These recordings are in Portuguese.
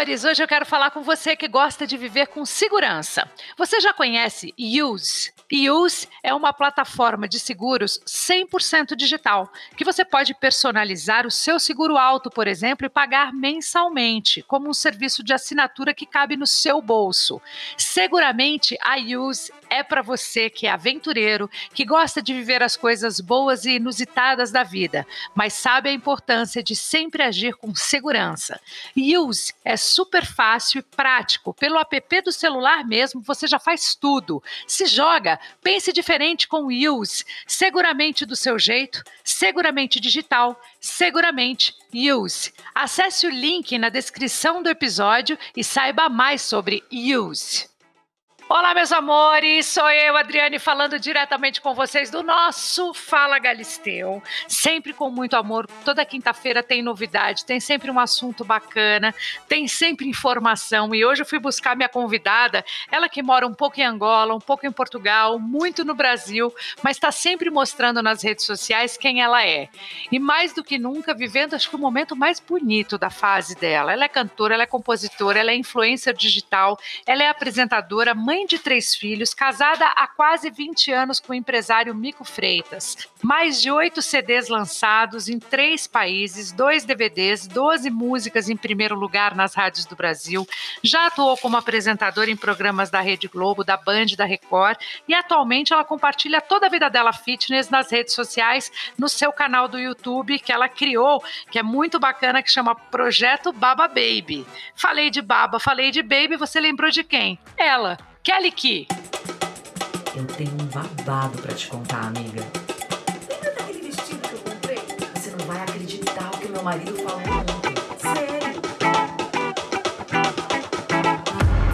amores! Hoje eu quero falar com você que gosta de viver com segurança. Você já conhece Use? Use é uma plataforma de seguros 100% digital, que você pode personalizar o seu seguro alto, por exemplo, e pagar mensalmente, como um serviço de assinatura que cabe no seu bolso. Seguramente a Use é para você que é aventureiro, que gosta de viver as coisas boas e inusitadas da vida, mas sabe a importância de sempre agir com segurança. Use é super fácil e prático. Pelo app do celular mesmo, você já faz tudo. Se joga, pense diferente com Use. Seguramente do seu jeito, seguramente digital, seguramente Use. Acesse o link na descrição do episódio e saiba mais sobre Use. Olá, meus amores, sou eu, Adriane, falando diretamente com vocês do nosso Fala Galisteu. Sempre com muito amor. Toda quinta-feira tem novidade, tem sempre um assunto bacana, tem sempre informação. E hoje eu fui buscar minha convidada, ela que mora um pouco em Angola, um pouco em Portugal, muito no Brasil, mas está sempre mostrando nas redes sociais quem ela é. E mais do que nunca, vivendo, acho que o momento mais bonito da fase dela. Ela é cantora, ela é compositora, ela é influencer digital, ela é apresentadora, mãe mãe de três filhos, casada há quase 20 anos com o empresário Mico Freitas. Mais de oito CDs lançados em três países, dois DVDs, 12 músicas em primeiro lugar nas rádios do Brasil. Já atuou como apresentadora em programas da Rede Globo, da Band, da Record e atualmente ela compartilha toda a vida dela fitness nas redes sociais, no seu canal do YouTube que ela criou, que é muito bacana, que chama Projeto Baba Baby. Falei de Baba, falei de Baby, você lembrou de quem? Ela. Kelly Key. Eu tenho um babado para te contar, amiga. Lembra daquele vestido que eu comprei? Você não vai acreditar o que meu marido falou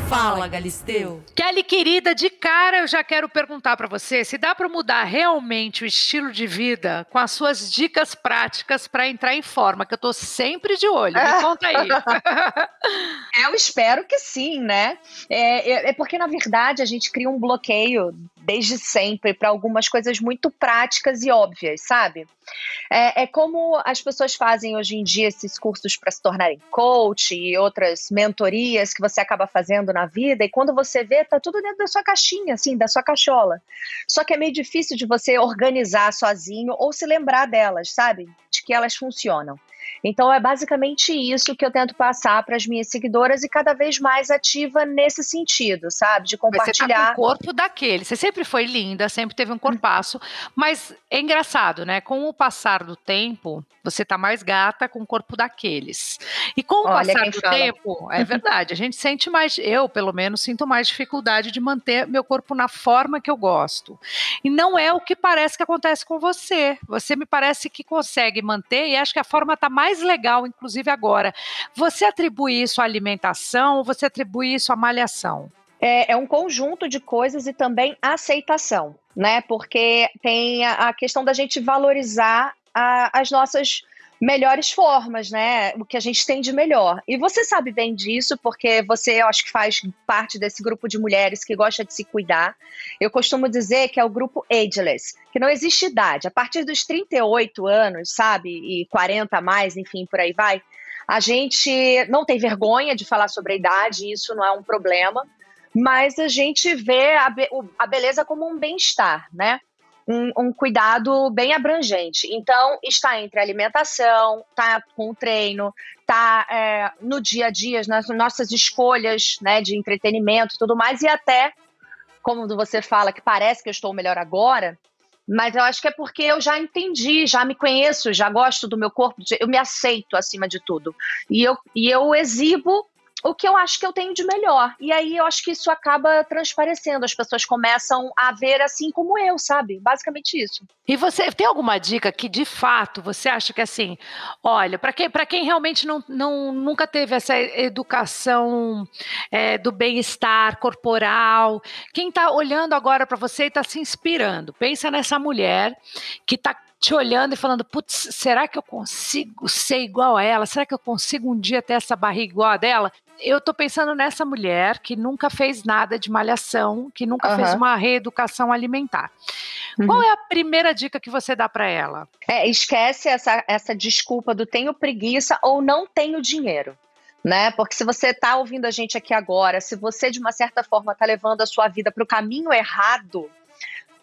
Fala, Galisteu. Kelly, querida, de cara eu já quero perguntar para você se dá para mudar realmente o estilo de vida com as suas dicas práticas para entrar em forma, que eu tô sempre de olho. Me conta aí. eu espero que sim, né? É, é, é porque, na verdade, a gente cria um bloqueio desde sempre para algumas coisas muito práticas e óbvias, sabe? É, é, como as pessoas fazem hoje em dia esses cursos para se tornarem coach e outras mentorias que você acaba fazendo na vida, e quando você vê, tá tudo dentro da sua caixinha, assim, da sua cachola. Só que é meio difícil de você organizar sozinho ou se lembrar delas, sabe? De que elas funcionam. Então é basicamente isso que eu tento passar para as minhas seguidoras e cada vez mais ativa nesse sentido, sabe? De compartilhar. Você tá com o corpo daquele. Você sempre foi linda, sempre teve um corpaço, mas é engraçado, né? Com o passar do tempo, você tá mais gata com o corpo daqueles. E com o Olha passar do fala. tempo, é verdade, a gente sente mais, eu pelo menos sinto mais dificuldade de manter meu corpo na forma que eu gosto. E não é o que parece que acontece com você. Você me parece que consegue manter e acho que a forma tá mais legal, inclusive agora. Você atribui isso à alimentação ou você atribui isso à malhação? É, é um conjunto de coisas e também aceitação, né? Porque tem a, a questão da gente valorizar a, as nossas melhores formas, né? O que a gente tem de melhor. E você sabe bem disso, porque você, eu acho que faz parte desse grupo de mulheres que gosta de se cuidar. Eu costumo dizer que é o grupo ageless, que não existe idade. A partir dos 38 anos, sabe? E 40 a mais, enfim, por aí vai. A gente não tem vergonha de falar sobre a idade, isso não é um problema, mas a gente vê a, be a beleza como um bem-estar, né? Um, um, cuidado bem abrangente. Então, está entre alimentação, está com treino, está é, no dia a dia, nas nossas escolhas né, de entretenimento tudo mais, e até, como você fala, que parece que eu estou melhor agora, mas eu acho que é porque eu já entendi, já me conheço, já gosto do meu corpo, eu me aceito acima de tudo. E eu, e eu exibo o que eu acho que eu tenho de melhor. E aí eu acho que isso acaba transparecendo, as pessoas começam a ver assim como eu, sabe? Basicamente isso. E você tem alguma dica que de fato você acha que assim, olha, para quem, quem realmente não, não, nunca teve essa educação é, do bem-estar corporal, quem está olhando agora para você e está se inspirando, pensa nessa mulher que está te olhando e falando: putz, será que eu consigo ser igual a ela? Será que eu consigo um dia ter essa barriga igual a dela? Eu tô pensando nessa mulher que nunca fez nada de malhação, que nunca uhum. fez uma reeducação alimentar. Uhum. Qual é a primeira dica que você dá para ela? É, esquece essa, essa desculpa do tenho preguiça ou não tenho dinheiro. né? Porque se você está ouvindo a gente aqui agora, se você de uma certa forma está levando a sua vida para o caminho errado,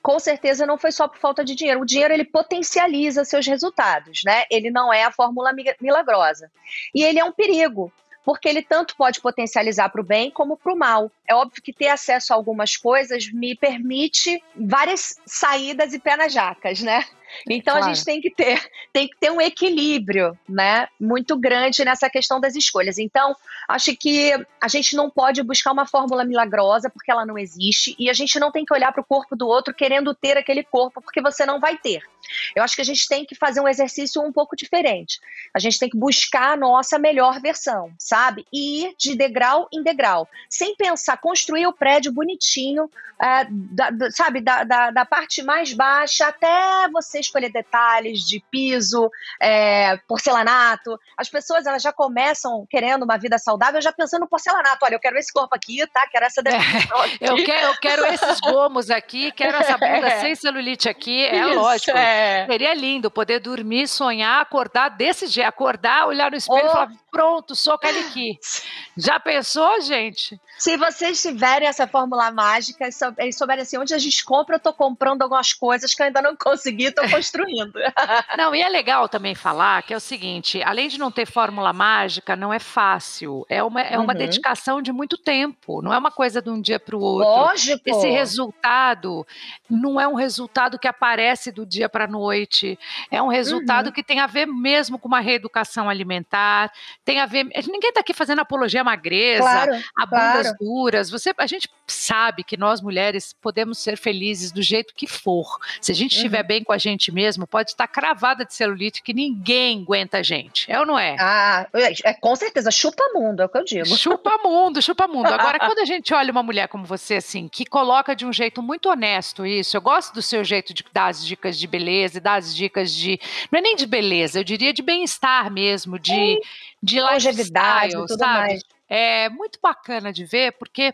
com certeza não foi só por falta de dinheiro. O dinheiro ele potencializa seus resultados, né? Ele não é a fórmula milagrosa. E ele é um perigo, porque ele tanto pode potencializar para o bem como para o mal. É óbvio que ter acesso a algumas coisas me permite várias saídas e pé nas jacas, né? Então claro. a gente tem que ter, tem que ter um equilíbrio, né, muito grande nessa questão das escolhas. Então, acho que a gente não pode buscar uma fórmula milagrosa porque ela não existe e a gente não tem que olhar para o corpo do outro querendo ter aquele corpo porque você não vai ter. Eu acho que a gente tem que fazer um exercício um pouco diferente. A gente tem que buscar a nossa melhor versão, sabe? E ir de degrau em degrau, sem pensar construir o prédio bonitinho, é, da, da, sabe, da, da, da parte mais baixa até você escolher detalhes de piso, é, porcelanato. As pessoas elas já começam querendo uma vida saudável, já pensando no porcelanato. Olha, eu quero esse corpo aqui, tá? Quero essa definição é, Eu quero, eu quero esses gomos aqui, quero essa bunda é. sem celulite aqui. É Isso, lógico. É. Seria lindo poder dormir, sonhar, acordar desse jeito, acordar, olhar no espelho oh. e falar: pronto, sou Caliqui. Já pensou, gente? Se vocês tiverem essa fórmula mágica, eles souberem assim, onde a gente compra, eu tô comprando algumas coisas que eu ainda não consegui, tô construindo. não, e é legal também falar que é o seguinte, além de não ter fórmula mágica, não é fácil. É uma, é uma uhum. dedicação de muito tempo, não é uma coisa de um dia para o outro. Lógico. Esse resultado não é um resultado que aparece do dia para a noite, é um resultado uhum. que tem a ver mesmo com uma reeducação alimentar, tem a ver. Ninguém está aqui fazendo apologia à magreza, claro, a bundas claro. duras. Você, a gente sabe que nós mulheres podemos ser felizes do jeito que for. Se a gente estiver uhum. bem com a gente mesmo, pode estar cravada de celulite que ninguém aguenta a gente. É ou não é? Ah, é, com certeza. Chupa mundo, é o que eu digo. Chupa mundo, chupa mundo. Agora, quando a gente olha uma mulher como você, assim, que coloca de um jeito muito honesto isso, eu gosto do seu jeito de dar as dicas de beleza e dar as dicas de. Não é nem de beleza, eu diria de bem-estar mesmo, de de longevidade, tudo sabe? mais. É muito bacana de ver, porque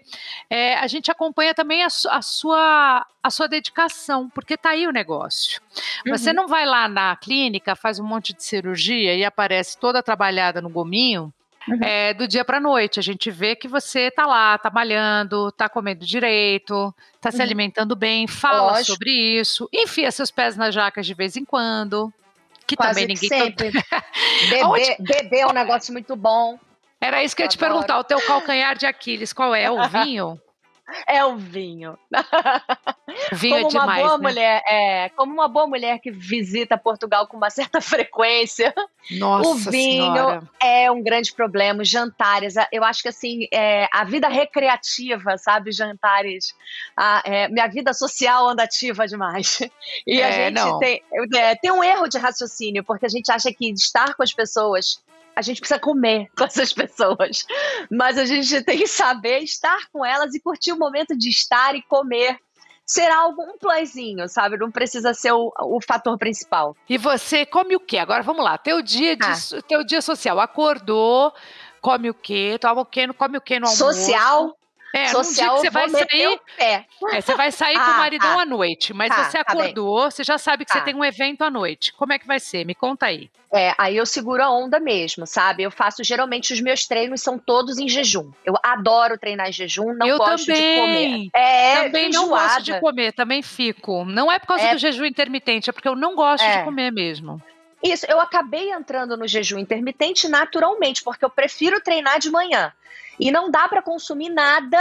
é, a gente acompanha também a, a, sua, a sua dedicação, porque tá aí o negócio. Uhum. Você não vai lá na clínica, faz um monte de cirurgia e aparece toda trabalhada no gominho, Uhum. É, do dia para noite. A gente vê que você tá lá, tá malhando, tá comendo direito, tá uhum. se alimentando bem, fala Lógico. sobre isso, enfia seus pés nas jacas de vez em quando que Quase também ninguém. Sempre. Beber, beber é um negócio muito bom. Era isso que eu ia te perguntar. O teu calcanhar de Aquiles, qual é? O vinho? É o vinho. Vinho como é demais, uma boa né? mulher, é, como uma boa mulher que visita Portugal com uma certa frequência. Nossa o vinho senhora. é um grande problema. Os jantares, eu acho que assim, é, a vida recreativa, sabe, jantares, a, é, minha vida social anda ativa demais. E a É, gente tem, é, tem um erro de raciocínio, porque a gente acha que estar com as pessoas a gente precisa comer com essas pessoas. Mas a gente tem que saber estar com elas e curtir o momento de estar e comer. Ser algo, um playzinho, sabe? Não precisa ser o, o fator principal. E você come o quê? Agora vamos lá. Teu dia, de, Ah. teu dia social. Acordou, come o quê? Toma o quê? Come o quê no almoço? Social, É, social, que você vai sair. É, você vai sair com o Ah, maridão tá. à noite, mas Tá, você tá acordou, você já sabe que você Tá. tem um evento à noite. Como é que vai ser? Me conta aí. É, aí eu seguro a onda mesmo, sabe? Eu faço, geralmente, os meus treinos são todos em jejum. Eu adoro treinar em jejum, não Eu gosto de comer. também. É, também não gosto de comer, também fico. Não é por causa É. do jejum intermitente, é porque eu não gosto É. de comer mesmo. Isso, eu acabei entrando no jejum intermitente naturalmente, porque eu prefiro treinar de manhã. E não dá pra consumir nada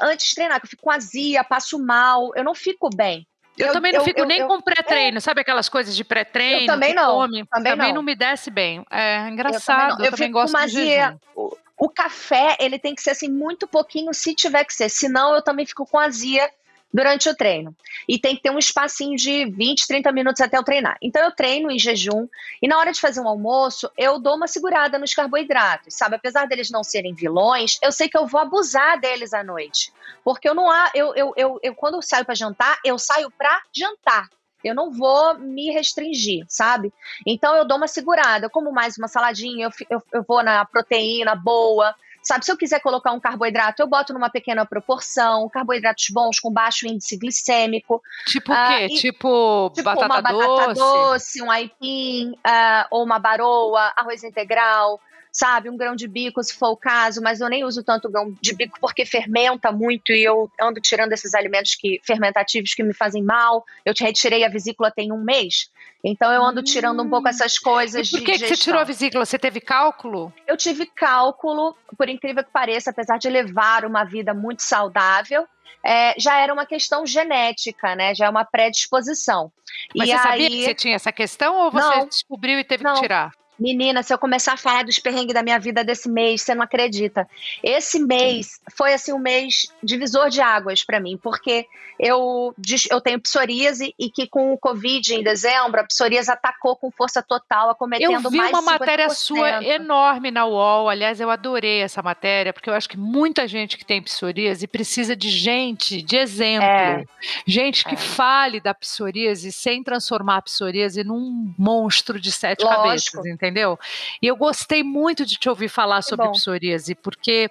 antes de treinar, que eu fico azia, passo mal, eu não fico bem. Eu, também não eu- fico eu- nem eu- com pré-treino, sabe aquelas coisas de pré-treino? Eu também não, come? também não. me desce bem. É Eu também engraçado, não. eu, também fico gosto com azia. O, o café, ele tem que ser assim muito pouquinho, se tiver que ser. Senão, eu também fico com azia durante o treino. E tem que ter um espacinho de 20, 30 minutos até eu treinar. Então, eu treino em jejum. E na hora de fazer um almoço, eu dou uma segurada nos carboidratos, sabe? Apesar deles não serem vilões, eu sei que eu vou abusar deles à noite. Porque eu não há. Eu, eu, eu, eu quando eu saio para jantar, eu saio para jantar. Eu não vou me restringir, sabe? Então eu dou uma segurada, eu como mais uma saladinha, eu, eu, eu vou na proteína boa, sabe? Se eu quiser colocar um carboidrato, eu boto numa pequena proporção, carboidratos bons com baixo índice glicêmico, Tipo o Ah, quê? e- tipo, tipo batata uma doce? batata doce, um aipim, ah, ou uma baroa, arroz integral, sabe? Um grão de bico, se for o caso, mas eu nem uso tanto grão de bico porque fermenta muito e eu ando tirando esses alimentos que fermentativos que me fazem mal. Eu te retirei a vesícula tem um mês. Então eu ando tirando um pouco hum. essas coisas. E por que, que você tirou a vesícula? Você teve cálculo? Eu tive cálculo, por incrível que pareça, apesar de levar uma vida muito saudável. É, já era uma questão genética, né? Já é uma predisposição. Mas e você aí... sabia que você tinha essa questão ou você não, descobriu e teve não. que tirar? Menina, se eu começar a falar dos perrengues da minha vida desse mês, você não acredita. Esse mês foi assim um mês divisor de águas para mim, porque eu, eu tenho psoríase e que com o Covid em dezembro, a psoríase atacou com força total, acometendo mais Eu vi mais uma matéria sua enorme na UOL, aliás, eu adorei essa matéria, porque eu acho que muita gente que tem psoríase precisa de gente, de exemplo. É. Gente que é. fale da psoríase sem transformar a psoríase num monstro de sete Lógico. cabeças, entendeu? E eu gostei muito de te ouvir falar sobre bom. psoríase, porque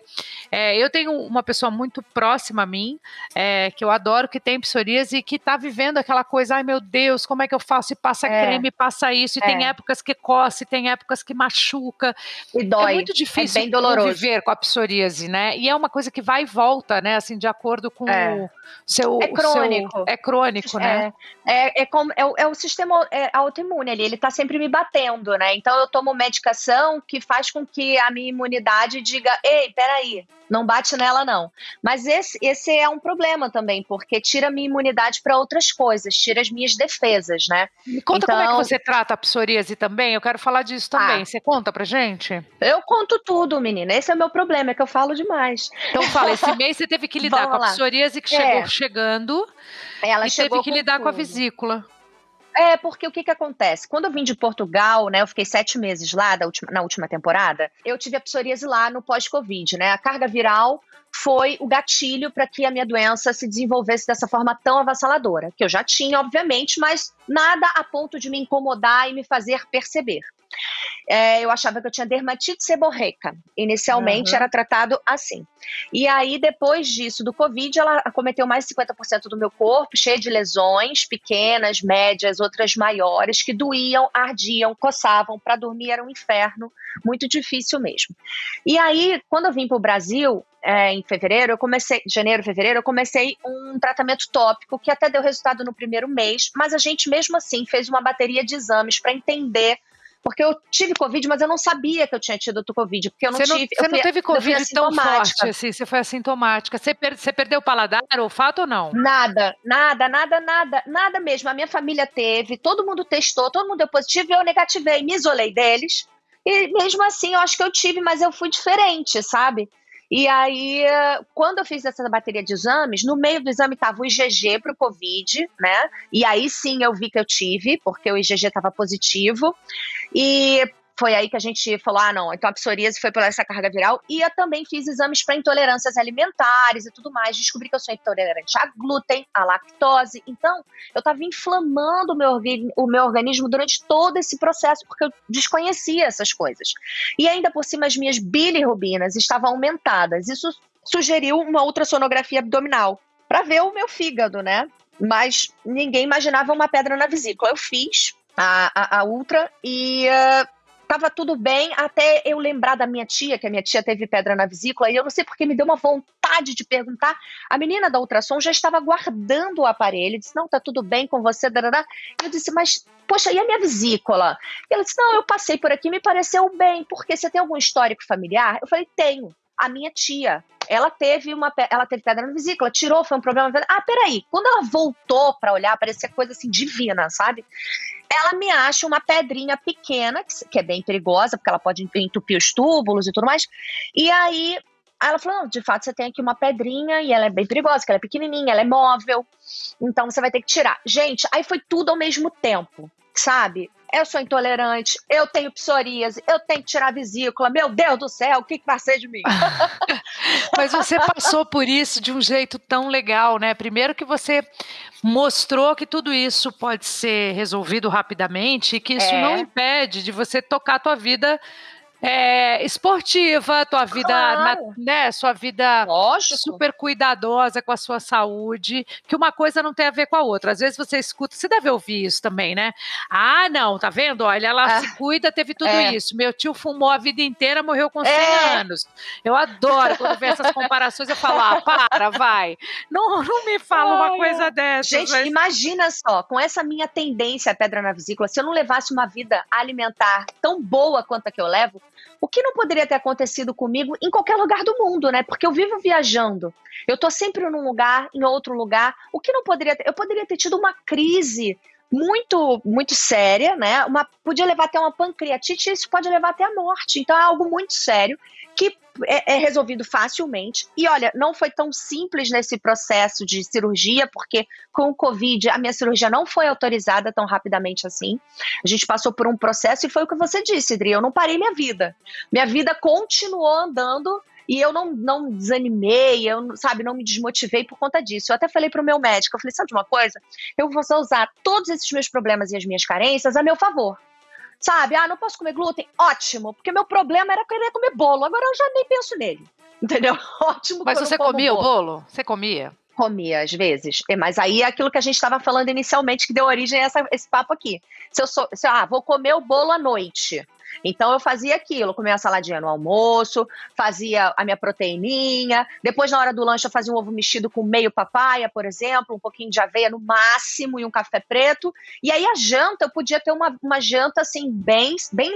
é, eu tenho uma pessoa muito próxima a mim, é, que eu adoro, que tem psoríase e que está vivendo aquela coisa, ai meu Deus, como é que eu faço? E passa é. creme, passa isso, e é. tem épocas que coce, tem épocas que machuca. E dói. É muito difícil é bem doloroso. viver com a psoríase, né? E é uma coisa que vai e volta, né? Assim, de acordo com é. o seu. É crônico. Seu, é crônico, né? É, é, como, é, é o sistema autoimune ali, ele está sempre me batendo, né? Então eu tomo medicação que faz com que a minha imunidade diga: ei, peraí, não bate nela, não. Mas esse, esse é um problema também, porque tira a minha imunidade para outras coisas, tira as minhas defesas, né? Me conta então, como é que então você trata a psoríase também. Eu quero falar disso também. Ah, você conta pra gente? Eu conto tudo, menina. Esse é o meu problema, é que eu falo demais. Então fala, esse mês você teve que lidar com a psoríase que chegou é. chegando. Ela e teve que lidar tudo. com a vesícula. É, porque o que que acontece? Quando eu vim de Portugal, né, eu fiquei sete meses lá última, na última temporada, eu tive a psoríase lá no pós-Covid, né? A carga viral foi o gatilho para que a minha doença se desenvolvesse dessa forma tão avassaladora, que eu já tinha, obviamente, mas nada a ponto de me incomodar e me fazer perceber é, eu achava que eu tinha dermatite seborreica. Inicialmente uhum. era tratado assim. E aí, depois disso, do Covid, ela acometeu mais de 50% do meu corpo, cheio de lesões, pequenas, médias, outras maiores, que doíam, ardiam, coçavam. Para dormir era um inferno, muito difícil mesmo. E aí, quando eu vim para o Brasil, é, em fevereiro, eu comecei, janeiro, fevereiro, eu comecei um tratamento tópico que até deu resultado no primeiro mês, mas a gente mesmo assim fez uma bateria de exames para entender porque eu tive Covid, mas eu não sabia que eu tinha tido Covid, porque eu não, você não tive. Você não teve Covid tão forte, assim, você foi assintomática. Você, per, você perdeu o paladar, o olfato ou não? Nada, nada, nada, nada, nada mesmo. A minha família teve, todo mundo testou, todo mundo deu positivo e eu negativei, me isolei deles. E mesmo assim, eu acho que eu tive, mas eu fui diferente, sabe? E aí, quando eu fiz essa bateria de exames, no meio do exame estava o IgG para o Covid, né? E aí sim eu vi que eu tive, porque o IgG estava positivo. E foi aí que a gente falou: ah, não, então a psoríase foi por essa carga viral. E eu também fiz exames para intolerâncias alimentares e tudo mais. Descobri que eu sou intolerante a glúten, a lactose. Então, eu estava inflamando o meu, o meu organismo durante todo esse processo, porque eu desconhecia essas coisas. E ainda por cima, as minhas bilirrubinas estavam aumentadas. Isso sugeriu uma ultrassonografia abdominal para ver o meu fígado, né? Mas ninguém imaginava uma pedra na vesícula. Eu fiz a, a, a ultra e. Uh, tava tudo bem até eu lembrar da minha tia, que a minha tia teve pedra na vesícula, e eu não sei porque me deu uma vontade de perguntar. A menina da ultrassom já estava guardando o aparelho, disse: Não, tá tudo bem com você, darará. Eu disse: Mas, poxa, e a minha vesícula? E ela disse: Não, eu passei por aqui, me pareceu bem, porque você tem algum histórico familiar? Eu falei: Tenho. A minha tia, ela teve uma ela teve pedra na vesícula, tirou, foi um problema. Ah, peraí. Quando ela voltou para olhar, parecia coisa assim divina, sabe? Ela me acha uma pedrinha pequena, que é bem perigosa, porque ela pode entupir os túbulos e tudo mais. E aí ela falou: de fato você tem aqui uma pedrinha e ela é bem perigosa, porque ela é pequenininha, ela é móvel, então você vai ter que tirar. Gente, aí foi tudo ao mesmo tempo, sabe? Eu sou intolerante, eu tenho psoríase, eu tenho que tirar a vesícula, meu Deus do céu, o que, que vai ser de mim? Mas você passou por isso de um jeito tão legal, né? Primeiro que você mostrou que tudo isso pode ser resolvido rapidamente e que isso é. não impede de você tocar a tua vida é, esportiva, tua vida, Claro. na- né, sua vida Lógico. super cuidadosa com a sua saúde, que uma coisa não tem a ver com a outra. Às vezes você escuta, você deve ouvir isso também, né? Ah, não, tá vendo? Olha, ela Ah, se cuida, teve tudo é. isso. Meu tio fumou a vida inteira, morreu com 100 É. anos. Eu adoro quando vê essas comparações, eu falo, ah, para, vai. Não, não me fala uma coisa dessa. Gente, imagina só, com essa minha tendência à pedra na vesícula, se eu não levasse uma vida alimentar tão boa quanto a que eu levo, o que não poderia ter acontecido comigo em qualquer lugar do mundo, né? Porque eu vivo viajando. Eu tô sempre num lugar, em outro lugar. O que não poderia ter? Eu poderia ter tido uma crise muito, muito séria, né? Uma, podia levar até uma pancreatite isso pode levar até a morte. Então é algo muito sério que é, é resolvido facilmente. E olha, não foi tão simples nesse processo de cirurgia, porque com o Covid a minha cirurgia não foi autorizada tão rapidamente assim. A gente passou por um processo e foi o que você disse, Adri. Eu não parei minha vida. Minha vida continuou andando e eu não, não desanimei, eu, sabe, não me desmotivei por conta disso. Eu até falei pro meu médico, eu falei, sabe de uma coisa? Eu vou usar todos esses meus problemas e as minhas carências a meu favor. Sabe, ah, não posso comer glúten? Ótimo, porque meu problema era querer comer bolo, agora eu já nem penso nele. Entendeu? Ótimo. Mas você comia o bolo. Você comia? Comia, às vezes. É, Mas aí é aquilo que a gente estava falando inicialmente, que deu origem a essa- esse papo aqui. Se eu sou, se, ah, vou comer o bolo à noite. Então eu fazia aquilo, comia uma saladinha no almoço, fazia a minha proteininha, depois na hora do lanche eu fazia um ovo mexido com meio papaya, por exemplo, um pouquinho de aveia no máximo e um café preto. E aí a janta, eu podia ter uma, uma janta assim bem, bem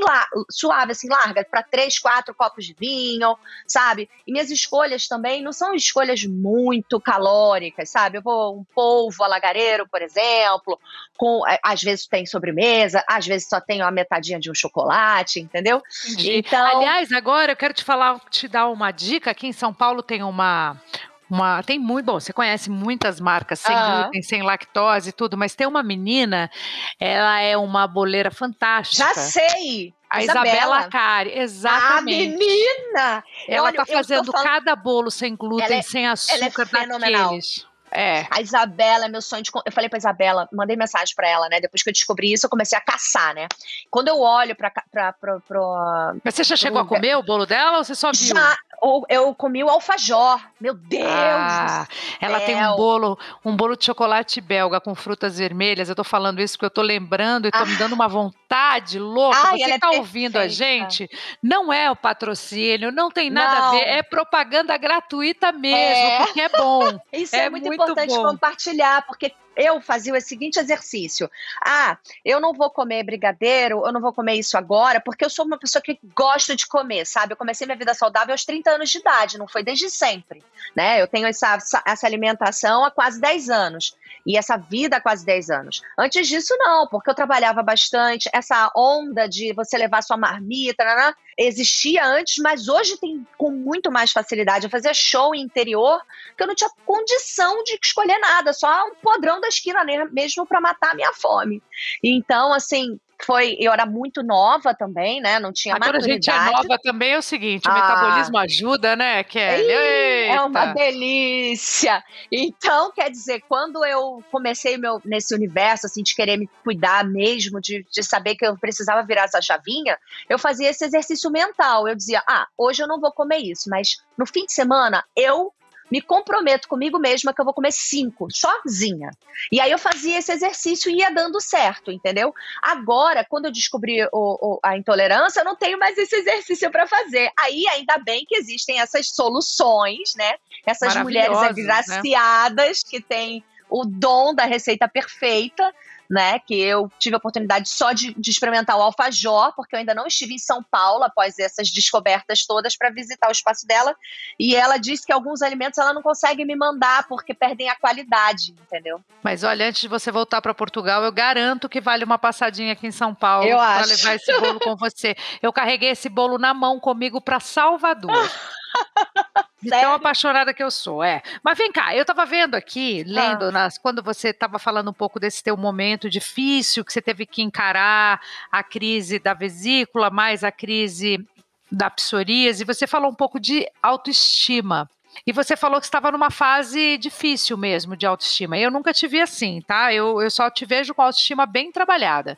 suave, assim, larga, para três, quatro copos de vinho, sabe? E minhas escolhas também não são escolhas muito calóricas, sabe? Eu vou um polvo alagareiro, por exemplo, com é, às vezes tem sobremesa, às vezes só tem uma metadinha de um chocolate, entendeu? Entendi. Então, Aliás, agora eu quero te falar, te dar uma dica. Aqui em São Paulo tem uma. Uma, tem muito, bom, você conhece muitas marcas sem Ah. glúten, sem lactose e tudo, mas tem uma menina, ela é uma boleira fantástica. já sei. A Isabela, Cari, A exatamente. menina! ela tá tô fazendo falando- cada bolo sem glúten, Ela é- sem açúcar fenomenal. daqueles. É. A Isabela é meu sonho de. Eu falei pra Isabela, mandei mensagem pra ela, né? Depois que eu descobri isso, eu comecei a caçar, né? Quando eu olho pra. pra, pra, pra- Mas você já chegou a comer o bolo dela ou você só viu? Já, ou- eu comi o alfajor. Meu Deus! Ah, ela tem um bolo, um bolo de chocolate belga com frutas vermelhas. Eu tô falando isso porque eu tô lembrando e tô me dando uma vontade louca. Ai, Você é tá ouvindo a gente? Não é o patrocínio, não tem nada a Não. ver, é propaganda gratuita mesmo, É. porque é bom. Isso é, É muito, muito importante bom. compartilhar, porque eu fazia o seguinte exercício. Ah, eu não vou comer brigadeiro, eu não vou comer isso agora, porque eu sou uma pessoa que gosta de comer, sabe? Eu comecei minha vida saudável aos 30 anos de idade, não foi desde sempre, né? Eu tenho essa, essa alimentação há quase 10 anos. E essa vida há quase 10 anos. Antes disso, não, porque eu trabalhava bastante. Essa onda de você levar sua marmita, né, existia antes, mas hoje tem com muito mais facilidade. Eu fazia show interior que eu não tinha condição de escolher nada, só um podrão da esquina mesmo para matar a minha fome. Então, assim, foi. Eu era muito nova também, né? Não tinha Agora a gente é maturidade. nova também, é o seguinte, o Ah. metabolismo ajuda, né, Kelly? É uma delícia. Então, quer dizer, quando eu comecei meu, nesse universo, assim, de querer me cuidar mesmo, de, de saber que eu precisava virar essa chavinha, eu fazia esse exercício mental. Eu dizia, ah, hoje eu não vou comer isso, mas no fim de semana eu me comprometo comigo mesma que eu vou comer cinco, sozinha. E aí eu fazia esse exercício e ia dando certo, entendeu? Agora, quando eu descobri o- o- a intolerância, eu não tenho mais esse exercício para fazer. Aí, ainda bem que existem essas soluções, né? Essas mulheres né? agraciadas que têm o dom da receita perfeita, né? Que eu tive a oportunidade só de, de experimentar o alfajor, porque eu ainda não estive em São Paulo após essas descobertas todas para visitar o espaço dela. E ela disse que alguns alimentos ela não consegue me mandar porque perdem a qualidade, entendeu? Mas olha, antes de você voltar para Portugal, eu garanto que vale uma passadinha aqui em São Paulo para levar esse bolo com você. Eu carreguei esse bolo na mão comigo para Salvador. De tão Sério? apaixonada que eu sou, é. Mas vem cá, eu estava vendo aqui, Ah. lendo, nas, quando você estava falando um pouco desse teu momento difícil, que você teve que encarar a crise da vesícula, mais a crise da psoríase, você falou um pouco de autoestima. E você falou que estava numa fase difícil mesmo de autoestima. Eu nunca te vi assim, tá? Eu, eu só te vejo com autoestima bem trabalhada.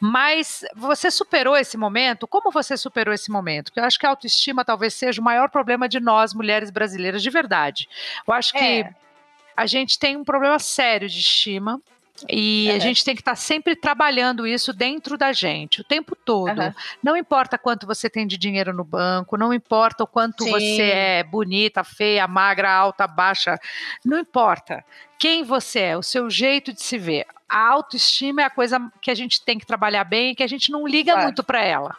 Mas você superou esse momento? Como você superou esse momento? Porque eu acho que a autoestima talvez seja o maior problema de nós, mulheres brasileiras, de verdade. Eu acho é. que a gente tem um problema sério de estima. E uhum. a gente tem que estar tá sempre trabalhando isso dentro da gente, o tempo todo. Uhum. Não importa quanto você tem de dinheiro no banco, não importa o quanto Sim. você é bonita, feia, magra, alta, baixa, não importa. Quem você é, o seu jeito de se ver. A autoestima é a coisa que a gente tem que trabalhar bem e que a gente não liga claro. muito para ela.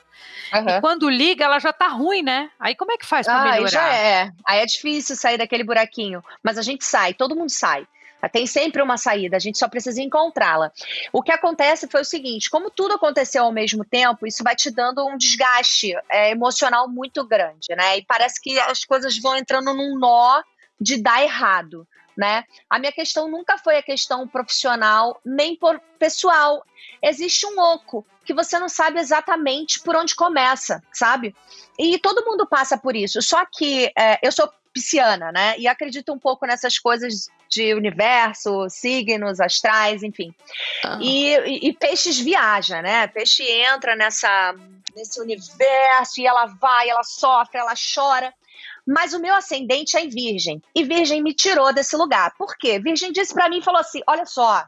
Uhum. E quando liga, ela já tá ruim, né? Aí como é que faz para ah, melhorar? Aí já é. Aí é difícil sair daquele buraquinho. Mas a gente sai, todo mundo sai. Tem sempre uma saída, a gente só precisa encontrá-la. O que acontece foi o seguinte: como tudo aconteceu ao mesmo tempo, isso vai te dando um desgaste é, emocional muito grande, né? E parece que as coisas vão entrando num nó de dar errado. Né? A minha questão nunca foi a questão profissional nem por pessoal. Existe um oco que você não sabe exatamente por onde começa, sabe? E todo mundo passa por isso. Só que é, eu sou pisciana, né? E acredito um pouco nessas coisas de universo, signos, astrais, enfim. Ah. E, e, e, peixes viaja, né? Peixe entra nessa nesse universo e ela vai, ela sofre, ela chora. Mas o meu ascendente é em Virgem. E Virgem me tirou desse lugar. Por quê? Virgem disse para mim, falou assim: "Olha só,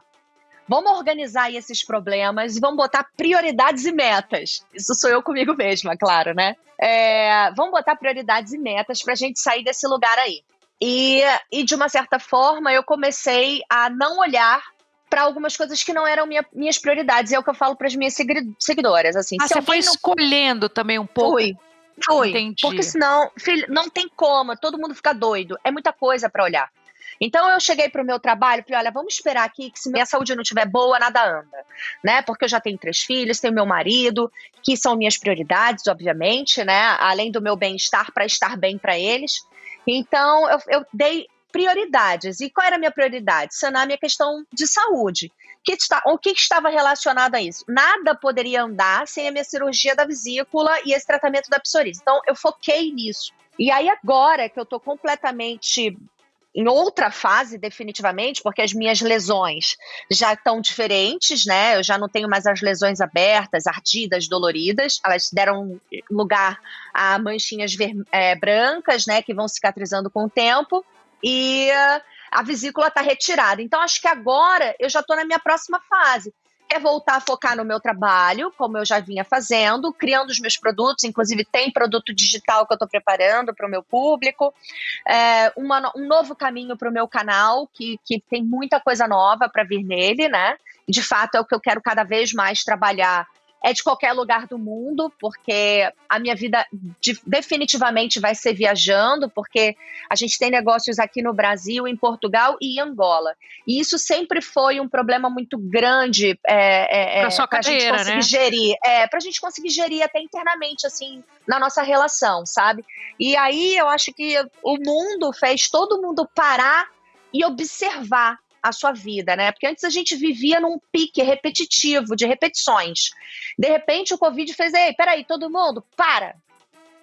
Vamos organizar esses problemas e vamos botar prioridades e metas. Isso sou eu comigo mesma, claro, né? É, vamos botar prioridades e metas para a gente sair desse lugar aí. E, e, de uma certa forma, eu comecei a não olhar para algumas coisas que não eram minha, minhas prioridades. E é o que eu falo para as minhas seguidoras. Assim, ah, você foi não... escolhendo também um pouco? Fui. Fui. Entendi. Porque senão, filho, não tem como, todo mundo fica doido. É muita coisa para olhar. Então eu cheguei para o meu trabalho e falei, olha, vamos esperar aqui que se minha saúde não estiver boa, nada anda, né? Porque eu já tenho três filhos, tenho meu marido, que são minhas prioridades, obviamente, né? Além do meu bem-estar para estar bem para eles. Então eu, eu dei prioridades. E qual era a minha prioridade? Sanar a minha questão de saúde. Que está, o que estava relacionado a isso? Nada poderia andar sem a minha cirurgia da vesícula e esse tratamento da psoríase. Então, eu foquei nisso. E aí, agora que eu estou completamente em outra fase, definitivamente, porque as minhas lesões já estão diferentes, né? Eu já não tenho mais as lesões abertas, ardidas, doloridas. Elas deram lugar a manchinhas é, brancas, né? Que vão cicatrizando com o tempo. E a vesícula está retirada. Então, acho que agora eu já estou na minha próxima fase é voltar a focar no meu trabalho, como eu já vinha fazendo, criando os meus produtos, inclusive tem produto digital que eu estou preparando para o meu público, é, uma, um novo caminho para o meu canal, que, que tem muita coisa nova para vir nele, né? De fato, é o que eu quero cada vez mais trabalhar é de qualquer lugar do mundo, porque a minha vida de, definitivamente vai ser viajando, porque a gente tem negócios aqui no Brasil, em Portugal e em Angola. E isso sempre foi um problema muito grande é, é, para a gente conseguir né? gerir. É, para a gente conseguir gerir até internamente, assim, na nossa relação, sabe? E aí eu acho que o mundo fez todo mundo parar e observar a sua vida, né? Porque antes a gente vivia num pique repetitivo, de repetições. De repente o Covid fez, ei, peraí, todo mundo, para,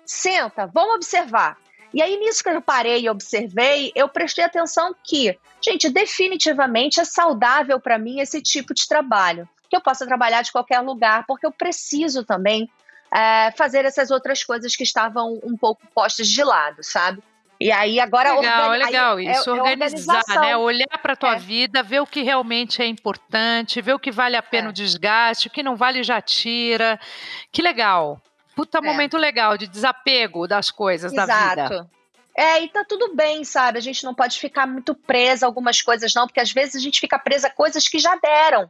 senta, vamos observar. E aí, nisso que eu parei e observei, eu prestei atenção que, gente, definitivamente é saudável para mim esse tipo de trabalho. Que eu possa trabalhar de qualquer lugar, porque eu preciso também é, fazer essas outras coisas que estavam um pouco postas de lado, sabe? E aí agora legal, organi... legal isso, é, é organizar, é né? Olhar para a tua é. vida, ver o que realmente é importante, ver o que vale a pena é. o desgaste, o que não vale já tira. Que legal. Puta é. momento legal de desapego das coisas Exato. da vida. É, e tá tudo bem, sabe? A gente não pode ficar muito presa a algumas coisas, não, porque às vezes a gente fica presa a coisas que já deram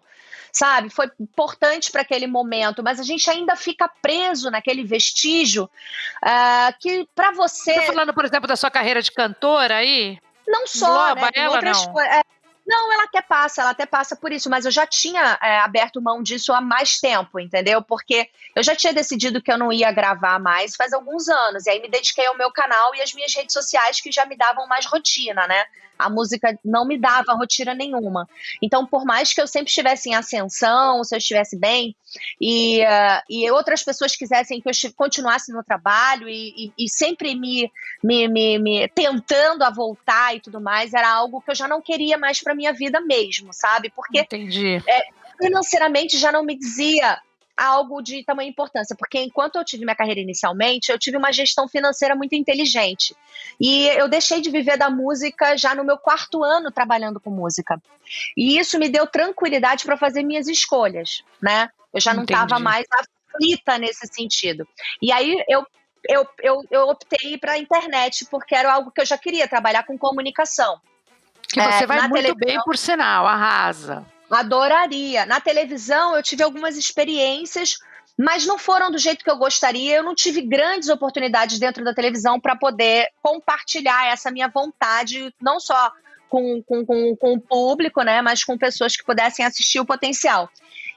sabe? Foi importante para aquele momento, mas a gente ainda fica preso naquele vestígio uh, que para você. Você tá falando, por exemplo, da sua carreira de cantora aí? Não só, Globa, né? ela, outras não. É, não, ela até passa, ela até passa por isso, mas eu já tinha é, aberto mão disso há mais tempo, entendeu? Porque eu já tinha decidido que eu não ia gravar mais faz alguns anos, e aí me dediquei ao meu canal e às minhas redes sociais que já me davam mais rotina, né? A música não me dava rotina nenhuma. Então, por mais que eu sempre estivesse em ascensão, se eu estivesse bem, e, uh, e outras pessoas quisessem que eu continuasse no trabalho e, e, e sempre me, me, me, me, tentando a voltar e tudo mais, era algo que eu já não queria mais para minha vida mesmo, sabe? Porque Entendi. É, financeiramente já não me dizia algo de tamanha importância, porque enquanto eu tive minha carreira inicialmente, eu tive uma gestão financeira muito inteligente. E eu deixei de viver da música já no meu quarto ano trabalhando com música. E isso me deu tranquilidade para fazer minhas escolhas, né? Eu já não estava mais aflita nesse sentido. E aí eu eu, eu, eu optei para a internet, porque era algo que eu já queria, trabalhar com comunicação. Que você é, vai muito televisão. bem, por sinal, arrasa. Adoraria. Na televisão, eu tive algumas experiências, mas não foram do jeito que eu gostaria. Eu não tive grandes oportunidades dentro da televisão para poder compartilhar essa minha vontade, não só com, com, com, com, o público, né, mas com pessoas que pudessem assistir o potencial.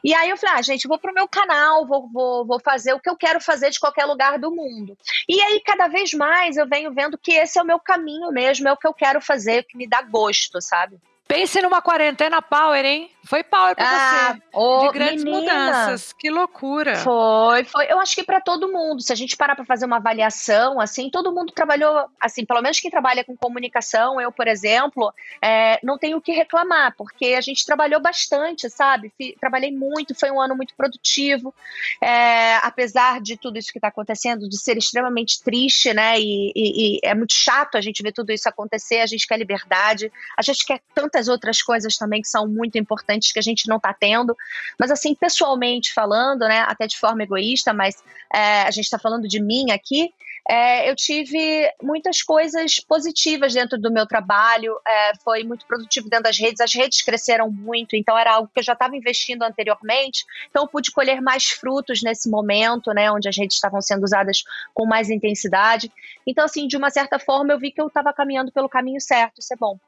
E aí eu falei, ah, gente, vou pro meu canal, vou, vou, vou fazer o que eu quero fazer de qualquer lugar do mundo. E aí, cada vez mais, eu venho vendo que esse é o meu caminho mesmo, é o que eu quero fazer, o que me dá gosto, sabe? Pense numa quarentena power, hein? Foi power pra ah, você. Oh, de grandes menina. mudanças. Que loucura. Foi, foi. Eu acho que para todo mundo, se a gente parar para fazer uma avaliação, assim, todo mundo trabalhou, assim, pelo menos quem trabalha com comunicação, eu, por exemplo, é, não tenho o que reclamar, porque a gente trabalhou bastante, sabe? trabalhei muito, foi um ano muito produtivo. É, apesar de tudo isso que está acontecendo, de ser extremamente triste, né? E, e, e é muito chato a gente ver tudo isso acontecer, a gente quer liberdade, a gente quer tanta muitas outras coisas também que são muito importantes que a gente não está tendo. Mas, assim, pessoalmente falando, né, até de forma egoísta, mas é, a gente está falando de mim aqui, é, eu tive muitas coisas positivas dentro do meu trabalho, é, foi muito produtivo dentro das redes, as redes cresceram muito, então era algo que eu já estava investindo anteriormente, então eu pude colher mais frutos nesse momento, né, onde as redes estavam sendo usadas com mais intensidade. Então, assim, de uma certa forma, eu vi que eu estava caminhando pelo caminho certo, isso é bom.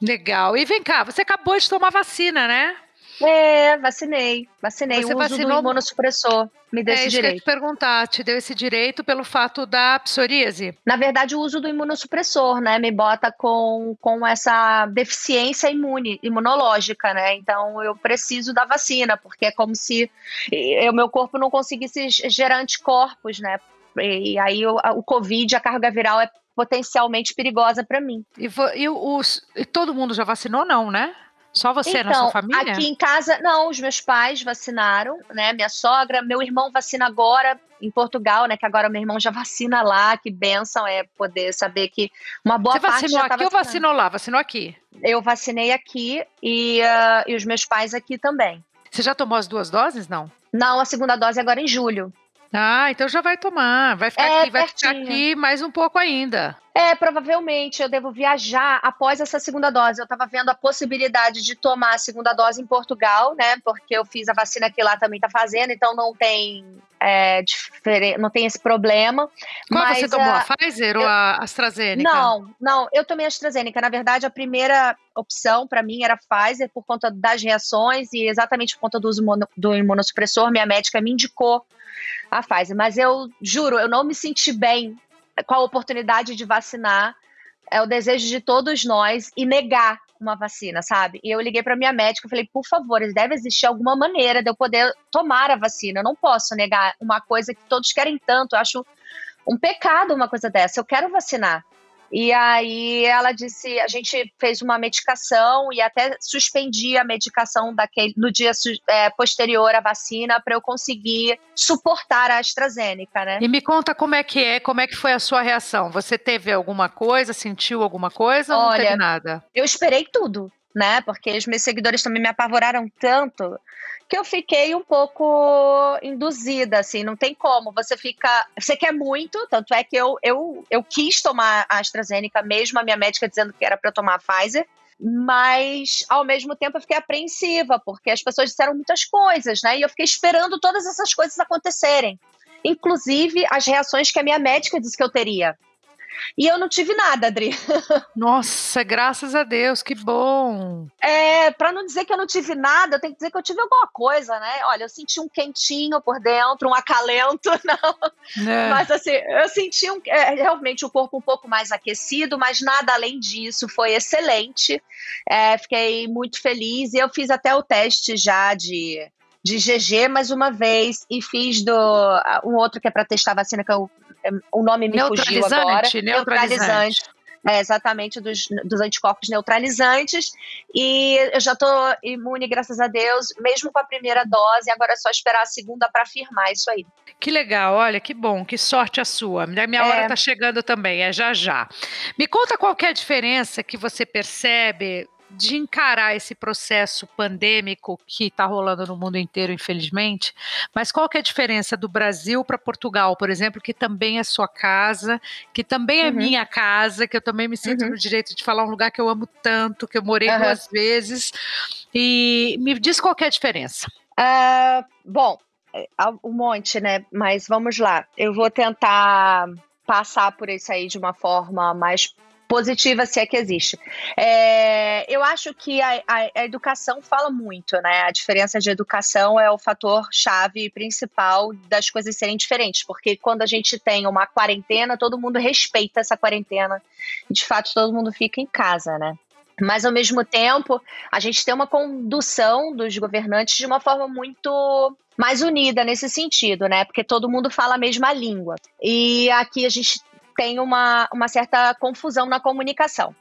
Legal. E vem cá, você acabou de tomar vacina, né? É, vacinei. Vacinei. Você o uso vacinou... do imunossupressor me deu é, esse direito. Eu te perguntar, te deu esse direito pelo fato da psoríase? Na verdade, o uso do imunossupressor, né, me bota com, com essa deficiência imune, imunológica, né? Então eu preciso da vacina, porque é como se o meu corpo não conseguisse gerar anticorpos, né? E aí o, o Covid, a carga viral é potencialmente perigosa para mim. E, e, os, e todo mundo já vacinou, não, né? Só você então, na sua então, família? Aqui em casa, não, os meus pais vacinaram, né? Minha sogra, meu irmão vacina agora em Portugal, né? Que agora meu irmão já vacina lá, que benção é poder saber que uma boa você parte vacinou já tá aqui ou vacinou lá? Vacinou aqui? Eu vacinei aqui e, uh, e os meus pais aqui também. Você já tomou as duas doses, não? Não, a segunda dose é agora em julho. Ah, então já vai tomar. Vai ficar é, aqui, vai ficar aqui mais um pouco ainda. É, provavelmente eu devo viajar após essa segunda dose. Eu estava vendo a possibilidade de tomar a segunda dose em Portugal, né? Porque eu fiz a vacina que lá também está fazendo, então não tem é, não tem esse problema. Qual mas, você tomou? A Pfizer eu, ou a AstraZeneca? Não, não, eu tomei a AstraZeneca. Na verdade, a primeira opção para mim era Pfizer por conta das reações e exatamente por conta do uso do imunossupressor. Minha médica me indicou a Pfizer. Mas eu juro, eu não me senti bem com a oportunidade de vacinar. É o desejo de todos nós e negar uma vacina, sabe? E eu liguei para minha médica e falei, por favor, deve existir alguma maneira de eu poder tomar a vacina. Eu não posso negar uma coisa que todos querem tanto. Eu acho um pecado uma coisa dessa. Eu quero vacinar. E aí ela disse, a gente fez uma medicação e até suspendi a medicação daquele no dia é, posterior à vacina para eu conseguir suportar a AstraZeneca, né? E me conta como é que é, como é que foi a sua reação? Você teve alguma coisa, sentiu alguma coisa ou Olha, não teve nada? Eu esperei tudo, né? Porque os meus seguidores também me apavoraram tanto que eu fiquei um pouco induzida, assim, não tem como. Você fica. Você quer muito, tanto é que eu, eu, eu quis tomar a AstraZeneca, mesmo a minha médica dizendo que era para tomar a Pfizer. Mas, ao mesmo tempo, eu fiquei apreensiva, porque as pessoas disseram muitas coisas, né? E eu fiquei esperando todas essas coisas acontecerem. Inclusive, as reações que a minha médica disse que eu teria. E eu não tive nada, Adri. Nossa, graças a Deus, que bom. É, para não dizer que eu não tive nada, eu tenho que dizer que eu tive alguma coisa, né? Olha, eu senti um quentinho por dentro, um acalento, não. É. Mas assim, eu senti um, é, realmente o corpo um pouco mais aquecido, mas nada além disso, foi excelente. É, fiquei muito feliz e eu fiz até o teste já de de GG mais uma vez e fiz do um outro que é para testar a vacina que eu, o nome me fugiu agora. Neutralizante. neutralizante. É, exatamente, dos, dos anticorpos neutralizantes. E eu já estou imune, graças a Deus, mesmo com a primeira dose, agora é só esperar a segunda para afirmar isso aí. Que legal, olha, que bom, que sorte a sua. Minha hora está é. chegando também, é já já. Me conta qual é a diferença que você percebe de encarar esse processo pandêmico que está rolando no mundo inteiro, infelizmente, mas qual que é a diferença do Brasil para Portugal, por exemplo, que também é sua casa, que também é uhum. minha casa, que eu também me sinto uhum. no direito de falar um lugar que eu amo tanto, que eu morei uhum. duas vezes, e me diz qual que é a diferença. Uh, bom, é, um monte, né? Mas vamos lá. Eu vou tentar passar por isso aí de uma forma mais positiva, se é que existe. É, eu acho que a, a, a, educação fala muito, né? A diferença de educação é o fator chave principal das coisas serem diferentes, porque quando a gente tem uma quarentena, todo mundo respeita essa quarentena. De fato, todo mundo fica em casa, né? Mas, ao mesmo tempo, a gente tem uma condução dos governantes de uma forma muito mais unida nesse sentido, né? Porque todo mundo fala a mesma língua. E aqui a gente tem uma, uma certa confusão na comunicação.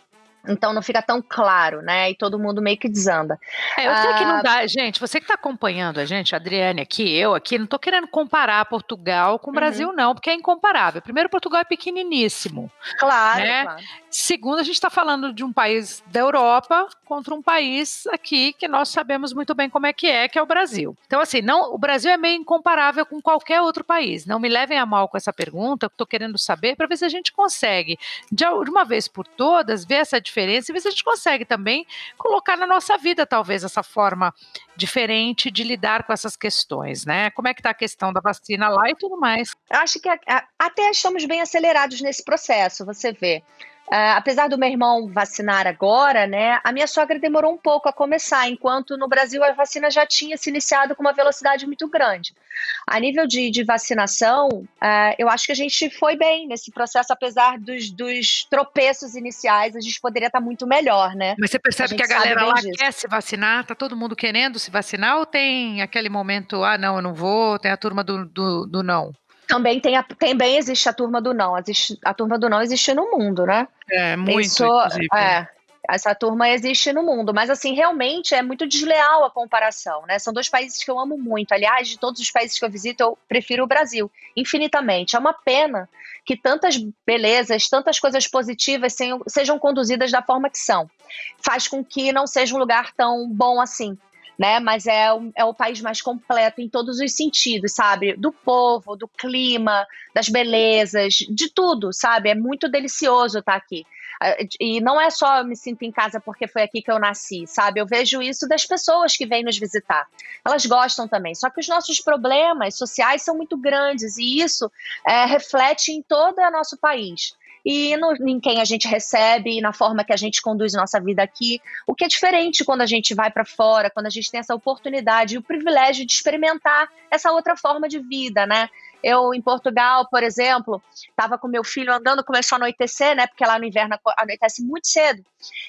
Então não fica tão claro, né? E todo mundo meio que desanda. É, eu sei que não ah, dá, gente. Você que está acompanhando a gente, a Adriane aqui, eu aqui, não estou querendo comparar Portugal com o uhum. Brasil, não, porque é incomparável. Primeiro, Portugal é pequeniníssimo. Claro, né? claro. Segundo, a gente está falando de um país da Europa contra um país aqui que nós sabemos muito bem como é que é, que é o Brasil. Então, assim, não, o Brasil é meio incomparável com qualquer outro país. Não me levem a mal com essa pergunta, estou querendo saber para ver se a gente consegue, de uma vez por todas, ver essa diferença e ver se a gente consegue também colocar na nossa vida, talvez, essa forma diferente de lidar com essas questões, né? Como é que está a questão da vacina lá e tudo mais? Acho que até estamos bem acelerados nesse processo, você vê. Uh, apesar do meu irmão vacinar agora, né, a minha sogra demorou um pouco a começar, enquanto no Brasil a vacina já tinha se iniciado com uma velocidade muito grande. A nível de, de vacinação, uh, eu acho que a gente foi bem nesse processo, apesar dos, dos tropeços iniciais, a gente poderia estar muito melhor, né? Mas você percebe a que a galera lá disso. quer se vacinar? Tá todo mundo querendo se vacinar ou tem aquele momento, ah, não, eu não vou, tem a turma do, do, do não? Também, tem a, também existe a turma do não. Existe, a turma do não existe no mundo, né? É, muito, Isso, É, essa turma existe no mundo, mas assim, realmente é muito desleal a comparação, né? São dois países que eu amo muito. Aliás, de todos os países que eu visito, eu prefiro o Brasil, infinitamente. É uma pena que tantas belezas, tantas coisas positivas sejam conduzidas da forma que são. Faz com que não seja um lugar tão bom assim né? Mas é é o país mais completo em todos os sentidos, sabe? Do povo, do clima, das belezas, de tudo, sabe? É muito delicioso estar aqui. E não é só eu me sinto em casa porque foi aqui que eu nasci, sabe? Eu vejo isso das pessoas que vêm nos visitar. Elas gostam também. Só que os nossos problemas sociais são muito grandes e isso é, reflete em todo o nosso país e no, em quem a gente recebe, na forma que a gente conduz nossa vida aqui. O que é diferente quando a gente vai para fora, quando a gente tem essa oportunidade e o privilégio de experimentar essa outra forma de vida, né? Eu, em Portugal, por exemplo, estava com meu filho andando, começou a anoitecer, né? Porque lá no inverno anoitece muito cedo.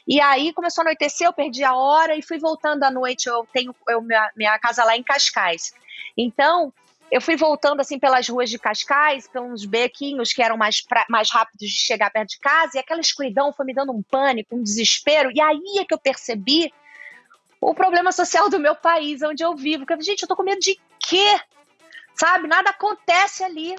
E aí começou a anoitecer, eu perdi a hora e fui voltando à noite. Eu tenho eu, minha, minha casa lá em Cascais. Então, eu fui voltando assim pelas ruas de Cascais, pelos bequinhos que eram mais, pra, mais rápidos de chegar perto de casa, e aquela escuridão foi me dando um pânico, um desespero. E aí é que eu percebi o problema social do meu país, onde eu vivo. Porque, gente, eu tô com medo de quê? Sabe? Nada acontece ali.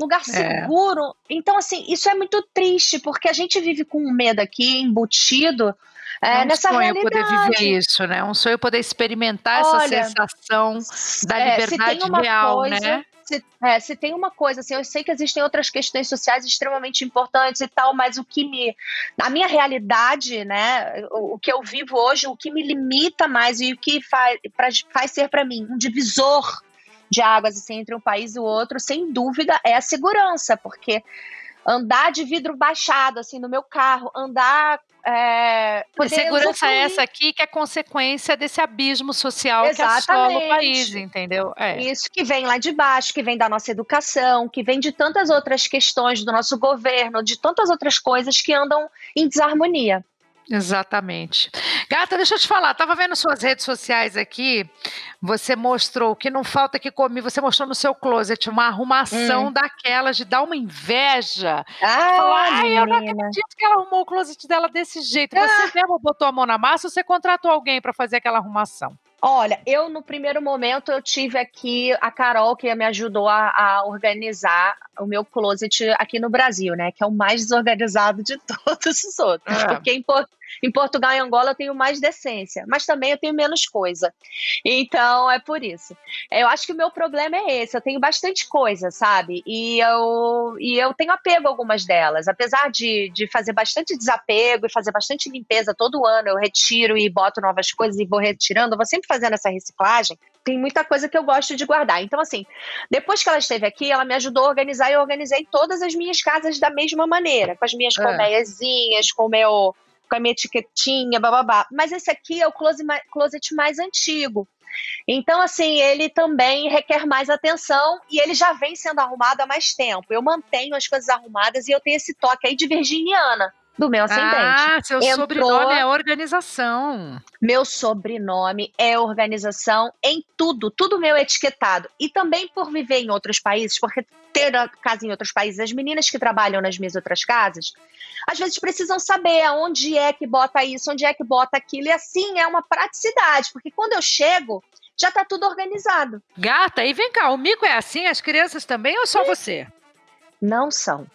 Lugar é. seguro. É. Então, assim, isso é muito triste, porque a gente vive com medo aqui, embutido é, é um nessa sonho realidade. poder viver isso, né? Um sonho poder experimentar Olha, essa sensação da é, liberdade real, coisa, né? Se, é, se tem uma coisa, assim, eu sei que existem outras questões sociais extremamente importantes e tal, mas o que me. A minha realidade, né? O, o que eu vivo hoje, o que me limita mais e o que faz, pra, faz ser para mim um divisor de águas assim, entre um país e o outro, sem dúvida, é a segurança, porque andar de vidro baixado, assim, no meu carro, andar. É, segurança é essa aqui que é consequência desse abismo social Exatamente. que assola o país, entendeu? É. Isso que vem lá de baixo, que vem da nossa educação, que vem de tantas outras questões do nosso governo, de tantas outras coisas que andam em desarmonia. Exatamente. Gata, deixa eu te falar, tava vendo suas redes sociais aqui, você mostrou que não falta que comer, você mostrou no seu closet uma arrumação hum. daquelas de dar uma inveja. Ah, Ai, eu não acredito que ela arrumou o closet dela desse jeito. Você ah. mesmo botou a mão na massa ou você contratou alguém para fazer aquela arrumação? Olha, eu no primeiro momento eu tive aqui a Carol que me ajudou a, a, organizar o meu closet aqui no Brasil, né? Que é o mais desorganizado de todos os outros. Ah. Porque em, em Portugal e Angola eu tenho mais decência, mas também eu tenho menos coisa. Então é por isso. Eu acho que o meu problema é esse. Eu tenho bastante coisa, sabe? E eu, e eu tenho apego a algumas delas. Apesar de, de fazer bastante desapego e fazer bastante limpeza todo ano, eu retiro e boto novas coisas e vou retirando. Eu vou sempre fazendo essa reciclagem tem muita coisa que eu gosto de guardar. Então, assim, depois que ela esteve aqui, ela me ajudou a organizar e eu organizei todas as minhas casas da mesma maneira, com as minhas é. colmeiazinhas, com o meu com a minha etiquetinha, bababá. Mas esse aqui é o closet mais antigo. Então, assim, ele também requer mais atenção e ele já vem sendo arrumado há mais tempo. Eu mantenho as coisas arrumadas e eu tenho esse toque aí de virginiana do meu ascendente. Ah, seu Entrou... sobrenome é organização. Meu sobrenome é organização em tudo, tudo meu é etiquetado. E também por viver em outros países, porque ter a casa em outros países, as meninas que trabalham nas minhas outras casas, às vezes precisam saber aonde é que bota isso, onde é que bota aquilo. E assim é uma praticidade, porque quando eu chego, já está tudo organizado. Gata, e vem cá, o mico é assim, as crianças também ou só Sim. você? Não são.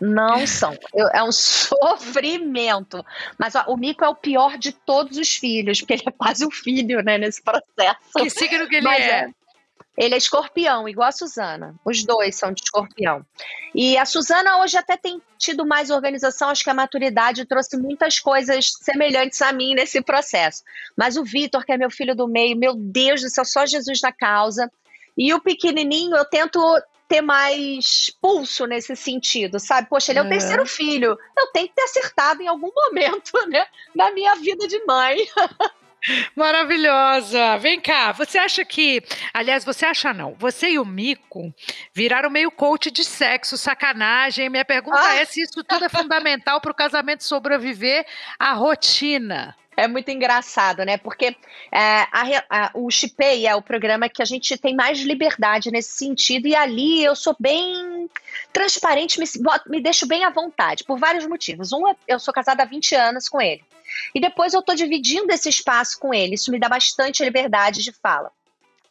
Não são. Eu, é um sofrimento. Mas ó, o Mico é o pior de todos os filhos, porque ele é quase um filho, né, nesse processo. Que signo que ele é? é? Ele é escorpião, igual a Suzana. Os dois são de escorpião. E a Suzana hoje até tem tido mais organização, acho que a maturidade trouxe muitas coisas semelhantes a mim nesse processo. Mas o Vitor, que é meu filho do meio, meu Deus do céu, só Jesus na causa. E o pequenininho, eu tento ter mais pulso nesse sentido, sabe? Poxa, ele é o terceiro filho. Eu tenho que ter acertado em algum momento, né? Na minha vida de mãe. Maravilhosa! Vem cá, você acha que. Aliás, você acha não? Você e o Mico viraram meio coach de sexo, sacanagem. Minha pergunta ah. é se isso tudo é fundamental para o casamento sobreviver à rotina é muito engraçado, né? Porque é, a, a, o Chipei é o programa que a gente tem mais liberdade nesse sentido, e ali eu sou bem transparente, me, me deixo bem à vontade, por vários motivos. Um, eu sou casada há 20 anos com ele. E depois eu estou dividindo esse espaço com ele. Isso me dá bastante liberdade de fala.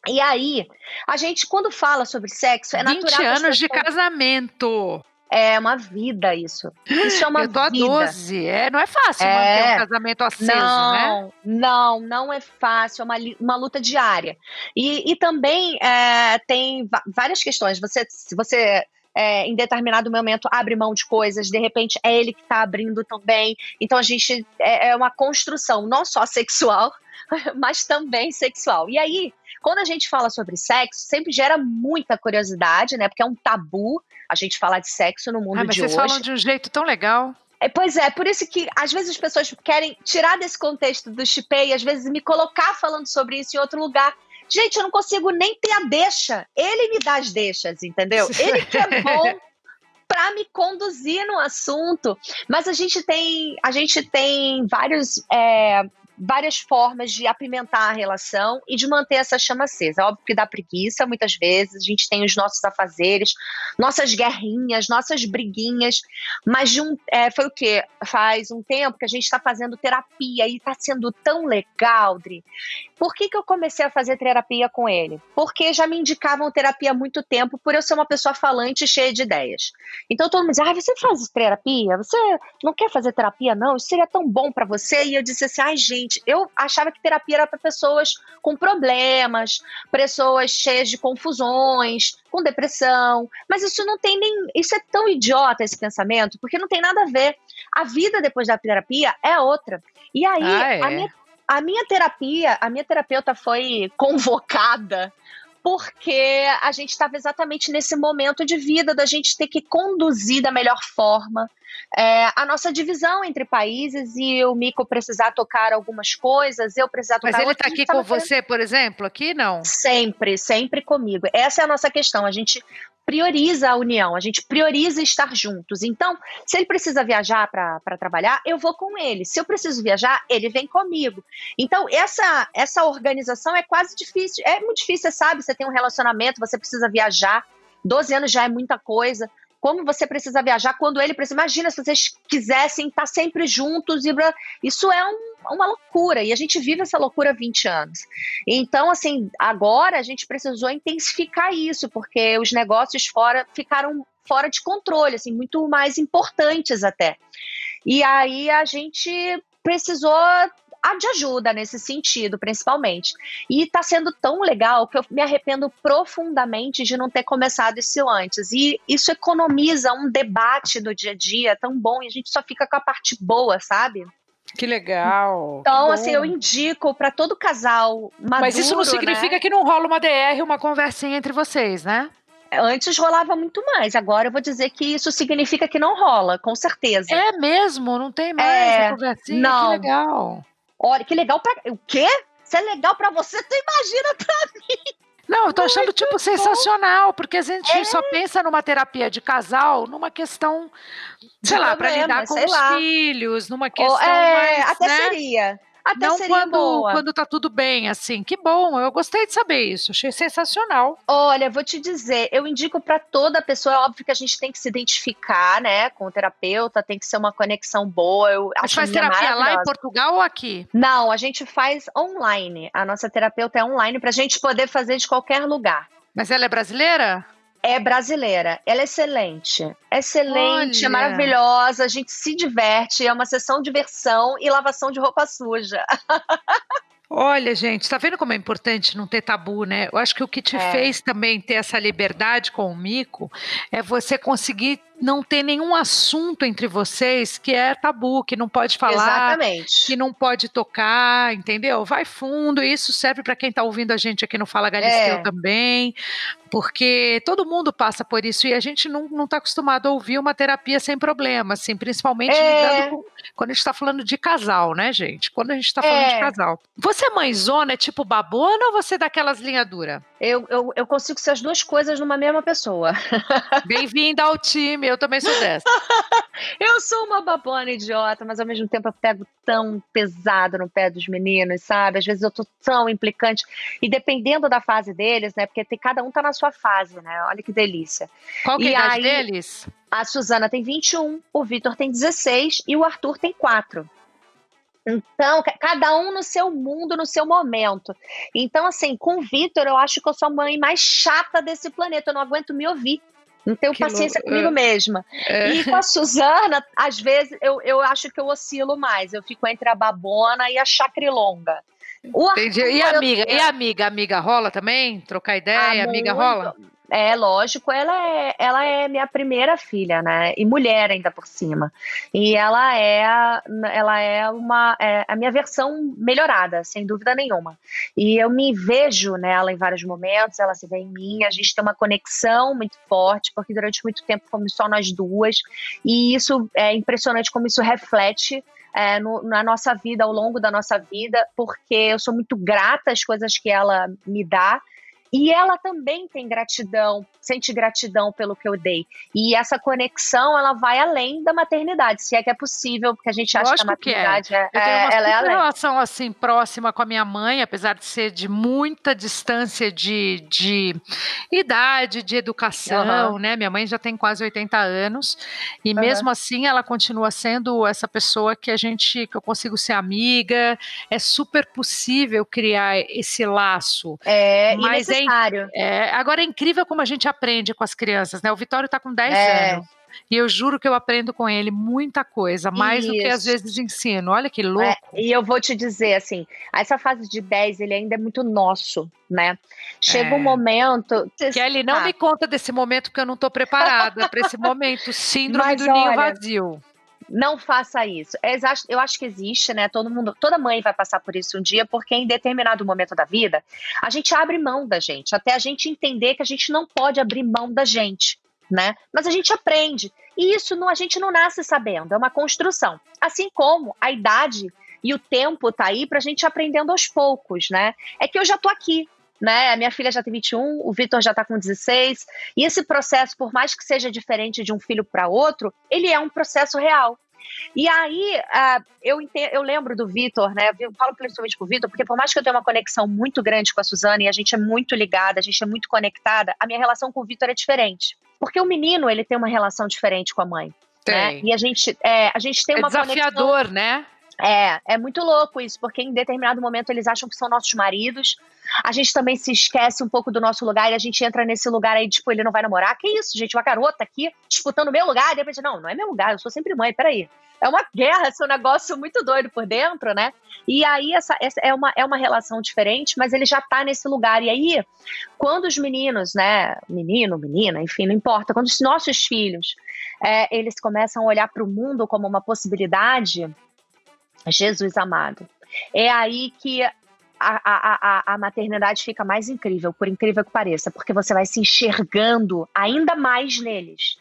E aí, a gente, quando fala sobre sexo, é 20 natural. 20 anos de casamento. É uma vida isso. Isso é uma Eu tô vida. a 12. É, não é fácil é. manter um casamento aceso, não, né? Não, não é fácil. É uma, uma luta diária. E, e também é, tem várias questões. Você, se você é, em determinado momento abre mão de coisas, de repente é ele que está abrindo também. Então a gente é, é uma construção não só sexual, mas também sexual. E aí, quando a gente fala sobre sexo, sempre gera muita curiosidade, né? Porque é um tabu a gente falar de sexo no mundo ah, mas de vocês hoje. Vocês falam de um jeito tão legal. É, pois é, por isso que às vezes as pessoas querem tirar desse contexto do chipei, às vezes me colocar falando sobre isso em outro lugar. Gente, eu não consigo nem ter a deixa. Ele me dá as deixas, entendeu? Ele que é bom para me conduzir no assunto. Mas a gente tem, a gente tem vários é, várias formas de apimentar a relação e de manter essa chama acesa. Óbvio que dá preguiça muitas vezes, a gente tem os nossos afazeres, nossas guerrinhas, nossas briguinhas, mas de um, é, foi o que? Faz um tempo que a gente está fazendo terapia e está sendo tão legal, Dri. Por que, que eu comecei a fazer terapia com ele? Porque já me indicavam terapia há muito tempo por eu ser uma pessoa falante cheia de ideias. Então todo mundo diz, ah, você faz terapia? Você não quer fazer terapia não? Isso seria tão bom para você? E eu disse assim, ai gente, gente, eu achava que terapia era para pessoas com problemas, pessoas cheias de confusões, com depressão. Mas isso não tem nem. Isso é tão idiota esse pensamento, porque não tem nada a ver. A vida depois da terapia é outra. E aí, ah, é? a, minha, a minha terapia, a minha terapeuta foi convocada porque a gente estava exatamente nesse momento de vida da gente ter que conduzir da melhor forma é, a nossa divisão entre países e o Mico precisar tocar algumas coisas, eu precisar tocar Mas ele está aqui com você, por exemplo, aqui não? Sempre, sempre comigo. Essa é a nossa questão. A gente prioriza a união, a gente prioriza estar juntos. Então, se ele precisa viajar para trabalhar, eu vou com ele. Se eu preciso viajar, ele vem comigo. Então, essa, essa organização é quase difícil. É muito difícil, você sabe? Você tem um relacionamento, você precisa viajar. 12 anos já é muita coisa como você precisa viajar quando ele precisa. Imagina se vocês quisessem estar sempre juntos e isso é um, uma loucura e a gente vive essa loucura há 20 anos. Então, assim, agora a gente precisou intensificar isso porque os negócios fora ficaram fora de controle, assim, muito mais importantes até. E aí a gente precisou de ajuda nesse sentido, principalmente. E está sendo tão legal que eu me arrependo profundamente de não ter começado isso antes. E isso economiza um debate do dia a dia tão bom e a gente só fica com a parte boa, sabe? Que legal. Então, que assim, eu indico para todo casal maduro, Mas isso não significa né? que não rola uma DR, uma conversinha entre vocês, né? Antes rolava muito mais, agora eu vou dizer que isso significa que não rola, com certeza. É mesmo? Não tem mais é, conversinha? Não. Que legal. Olha, que legal pra. O quê? Se é legal pra você, tu imagina pra mim. Não, eu tô achando, tipo, bom. sensacional, porque a gente é. só pensa numa terapia de casal, numa questão, sei de lá, para lidar com os lá. filhos, numa questão é, mais, Até né? seria. Até não seria quando, boa. quando tá tudo bem, assim. Que bom, eu gostei de saber isso, achei sensacional. Olha, vou te dizer, eu indico para toda pessoa, é óbvio que a gente tem que se identificar, né, com o terapeuta, tem que ser uma conexão boa. Eu Mas faz terapia lá em Portugal ou aqui? Não, a gente faz online. A nossa terapeuta é online pra gente poder fazer de qualquer lugar. Mas ela é brasileira? É brasileira. Ela é excelente. Excelente, é Olha. maravilhosa. A gente se diverte. É uma sessão de diversão e lavação de roupa suja. Olha, gente, tá vendo como é importante não ter tabu, né? Eu acho que o que te É. fez também ter essa liberdade com o mico é você conseguir não ter nenhum assunto entre vocês que é tabu, que não pode falar, Exatamente. que não pode tocar, entendeu? Vai fundo, e isso serve para quem está ouvindo a gente aqui no Fala Galisteu É. também, porque todo mundo passa por isso e a gente não, não tá acostumado a ouvir uma terapia sem problema, assim, principalmente É. com- quando a gente está falando de casal, né, gente? Quando a gente está falando de É. casal. Você é mãezona, é tipo babona ou você é daquelas linhas duras? Eu, eu, eu consigo ser as duas coisas numa mesma pessoa. Bem-vinda ao time, eu também sou dessa. Eu sou uma babona idiota, mas ao mesmo tempo eu pego tão pesado no pé dos meninos, sabe? Às vezes eu tô tão implicante. E dependendo da fase deles, né? Porque tem, cada um tá na sua fase, né? Olha que delícia. Qual que é a E idade aí- deles? A Suzana tem 21, o Vitor tem 16 e o Arthur tem 4. Então, ca- cada um no seu mundo, no seu momento. Então, assim, com o Vitor, eu acho que eu sou a mãe mais chata desse planeta. Eu não aguento me ouvir. Não tenho Que paciência louco. comigo mesma. É. E com a Suzana, às vezes, eu, eu acho que eu oscilo mais. Eu fico entre a babona e a chacrilonga. Entendi. E Arthur, eu- amiga? E amiga? Amiga rola também? Trocar ideia? Ah, amiga muito. rola? É, lógico, ela é, ela é minha primeira filha, né? E mulher ainda por cima. E ela é, ela é uma é a minha versão melhorada, sem dúvida nenhuma. E eu me vejo nela em vários momentos, ela se vê em mim, a gente tem uma conexão muito forte, porque durante muito tempo fomos só nós duas. E isso é impressionante como isso reflete é, no- na nossa vida, ao longo da nossa vida, porque eu sou muito grata às coisas que ela me dá. E ela também tem gratidão, sente gratidão pelo que eu dei. E essa conexão, ela vai além da maternidade, se é que é possível, porque a gente acha Lógico que que é. a maternidade é, Eu tenho uma é, ela é relação assim próxima com a minha mãe, apesar de ser de muita distância de, de idade, de educação, Aham. né? Minha mãe já tem quase 80 anos e Aham. mesmo assim ela continua sendo essa pessoa que a gente que eu consigo ser amiga. É super possível criar esse laço. É Mas é necessário. É, agora é incrível como a gente aprende com as crianças, né? O Vitório está com 10 É. anos. E eu juro que eu aprendo com ele muita coisa, mais do que às Isso. vezes ensino. Olha que louco. É, e eu vou te dizer, assim, essa fase de 10, ele ainda é muito nosso, né? Chega É. um momento... Kelly, não Ah, me conta desse momento porque eu não estou preparada para esse momento. Síndrome Mas do ninho olha, vazio. Não faça isso. É eu acho que existe, né? Todo mundo, toda mãe vai passar por isso um dia, porque em determinado momento da vida, a gente abre mão da gente, até a gente entender que a gente não pode abrir mão da gente, né? Mas a gente aprende. E isso não, a gente não nasce sabendo, é uma construção. Assim como a idade e o tempo tá aí pra gente aprendendo aos poucos, né? É que eu já tô aqui, né? A minha filha já tem 21, o Vitor já está com 16, e esse processo, por mais que seja diferente de um filho para outro, ele é um processo real. E aí, uh, eu, entendo, eu lembro do Vitor, né? Eu falo principalmente com o Vitor, porque por mais que eu tenha uma conexão muito grande com a Suzana e a gente é muito ligada, a gente é muito conectada, a minha relação com o Vitor é diferente. Porque o menino, ele tem uma relação diferente com a mãe. Né? E a gente, é, a gente tem é uma desafiador, conexão... né? É, é muito louco isso, porque em determinado momento eles acham que são nossos maridos. A gente também se esquece um pouco do nosso lugar e a gente entra nesse lugar aí, tipo, ele não vai namorar. Que isso, gente? Uma garota aqui disputando meu lugar. E de repente, não, não é meu lugar, eu sou sempre mãe, peraí. É uma guerra, esse é um negócio muito doido por dentro, né? E aí, essa, essa é, uma, é uma relação diferente, mas ele já tá nesse lugar. E aí, quando os meninos, né? Menino, menina, enfim, não importa, quando os nossos filhos é, eles começam a olhar para o mundo como uma possibilidade Jesus amado. É aí que a, a, a, a, maternidade fica mais incrível, por incrível que pareça, porque você vai se enxergando ainda mais neles.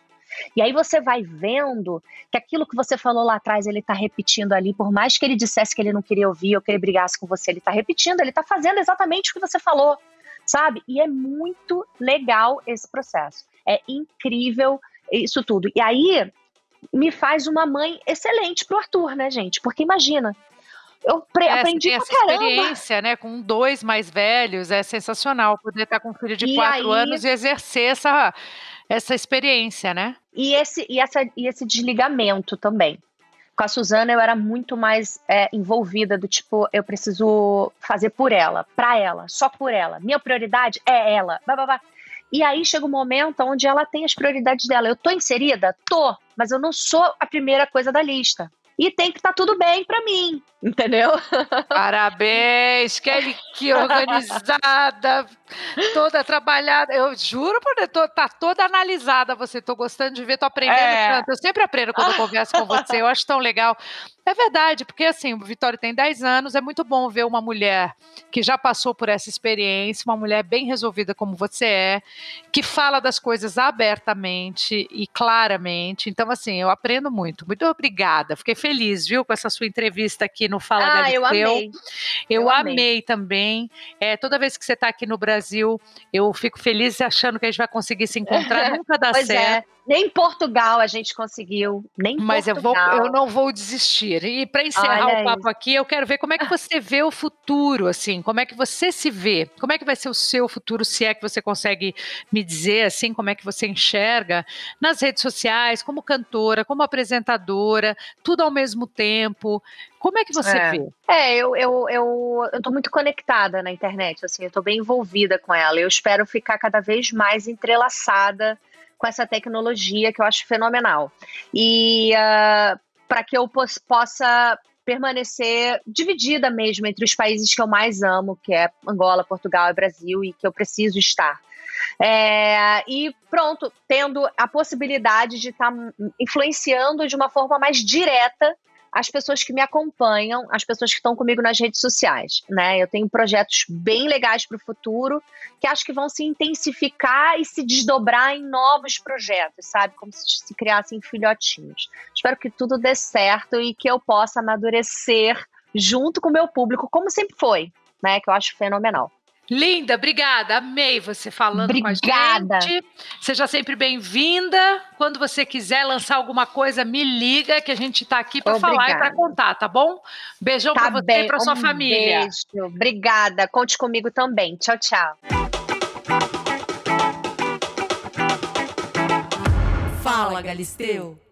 E aí você vai vendo que aquilo que você falou lá atrás, ele está repetindo ali, por mais que ele dissesse que ele não queria ouvir ou que ele brigasse com você, ele está repetindo, ele está fazendo exatamente o que você falou, sabe? E é muito legal esse processo. É incrível isso tudo. E aí, me faz uma mãe excelente pro Arthur, né, gente? Porque imagina, eu é, aprendi essa caramba. experiência, né, com dois mais velhos, é sensacional poder estar com um filho de e quatro aí... anos e exercer essa, essa experiência, né? E esse, e, essa, e esse desligamento também. Com a Suzana eu era muito mais é, envolvida do tipo, eu preciso fazer por ela, pra ela, só por ela. Minha prioridade é ela. Blá, blá, blá. E aí chega um momento onde ela tem as prioridades dela. Eu tô inserida? Tô, mas eu não sou a primeira coisa da lista. E tem que estar tá tudo bem para mim, entendeu? Parabéns, Kelly, que organizada, toda trabalhada. Eu juro por estar tá toda analisada. Você tô gostando de ver, tô aprendendo é. tanto. Eu sempre aprendo quando eu converso com você. Eu acho tão legal. É verdade, porque assim, o Vitória tem 10 anos, é muito bom ver uma mulher que já passou por essa experiência, uma mulher bem resolvida como você é, que fala das coisas abertamente e claramente. Então, assim, eu aprendo muito. Muito obrigada. Fiquei feliz, viu, com essa sua entrevista aqui no Fala ah, Galisteu. Eu amei. Eu, eu amei. amei. também. É, toda vez que você está aqui no Brasil, eu fico feliz achando que a gente vai conseguir se encontrar. Nunca dá é. certo. É. Nem em Portugal a gente conseguiu, nem Mas Portugal. eu, vou, eu não vou desistir. E para encerrar Olha o papo isso. aqui, eu quero ver como é que você vê o futuro, assim, como é que você se vê, como é que vai ser o seu futuro, se é que você consegue me dizer, assim, como é que você enxerga nas redes sociais, como cantora, como apresentadora, tudo ao mesmo tempo. Como é que você é. vê? É, eu, eu, eu, eu tô muito conectada na internet, assim, eu tô bem envolvida com ela. Eu espero ficar cada vez mais entrelaçada com essa tecnologia que eu acho fenomenal. E uh, ah, para que eu possa permanecer dividida mesmo entre os países que eu mais amo, que é Angola, Portugal e Brasil, e que eu preciso estar. É, e pronto, tendo a possibilidade de estar tá influenciando de uma forma mais direta as pessoas que me acompanham, as pessoas que estão comigo nas redes sociais, né? Eu tenho projetos bem legais para o futuro que acho que vão se intensificar e se desdobrar em novos projetos, sabe? Como se se criassem filhotinhos. Espero que tudo dê certo e que eu possa amadurecer junto com o meu público, como sempre foi, né? Que eu acho fenomenal. Linda, obrigada. Amei você falando obrigada. com a gente. Seja sempre bem-vinda. Quando você quiser lançar alguma coisa, me liga que a gente está aqui para falar e para contar, tá bom? Beijão tá para você bem. e para sua um família. Beijo. Obrigada. Conte comigo também. Tchau, tchau. Fala, Galisteu.